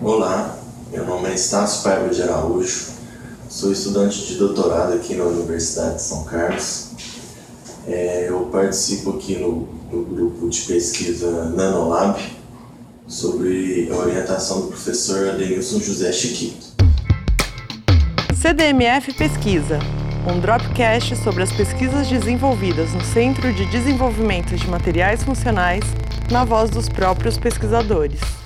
Olá, meu nome é Estácio Paiva de Araújo, sou estudante de doutorado aqui na Universidade de São Carlos. É, eu participo aqui no, no, grupo de pesquisa Nanolab sobre a orientação do professor Adenilson José Chiquito. CDMF Pesquisa, um dropcast sobre as pesquisas desenvolvidas no Centro de Desenvolvimento de Materiais Funcionais na voz dos próprios pesquisadores.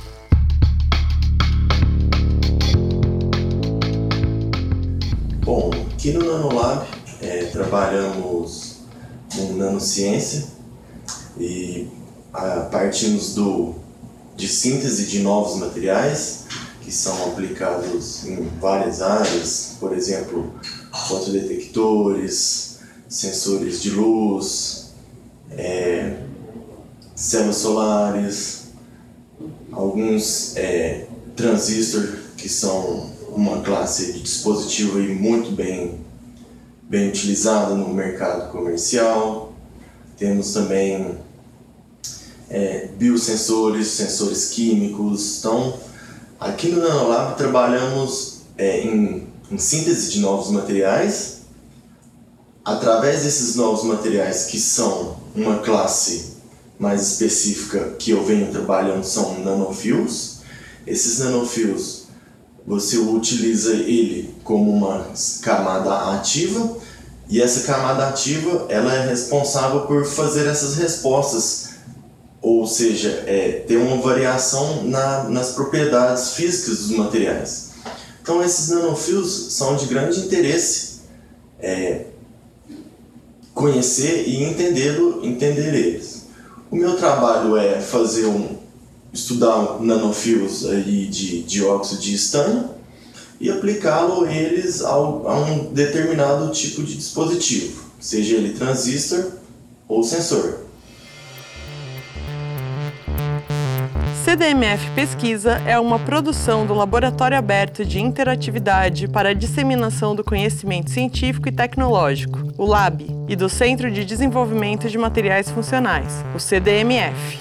Bom, aqui no Nanolab é, trabalhamos com nanociência e a, partimos do, de síntese de novos materiais que são aplicados em várias áreas, por exemplo, fotodetectores, sensores de luz, é, células solares, alguns é, transistores que são uma classe de dispositivo aí muito bem, bem utilizada no mercado comercial. Temos também é, biosensores, sensores químicos. Então, aqui no Nanolab trabalhamos é, em, em síntese de novos materiais. Através desses novos materiais, que são uma classe mais específica que eu venho trabalhando, são nanofios. Esses nanofios você utiliza ele como uma camada ativa e essa camada ativa ela é responsável por fazer essas respostas, ou seja, é, ter uma variação na, nas propriedades físicas dos materiais. Então esses nanofios são de grande interesse é, conhecer e entender, entender eles. O meu trabalho é fazer um, estudar nanofios aí de dióxido de estanho e aplicá-lo eles ao, a um determinado tipo de dispositivo, seja ele transistor ou sensor. CDMF Pesquisa é uma produção do Laboratório Aberto de Interatividade para a Disseminação do Conhecimento Científico e Tecnológico, o LAB, e do Centro de Desenvolvimento de Materiais Funcionais, o CDMF.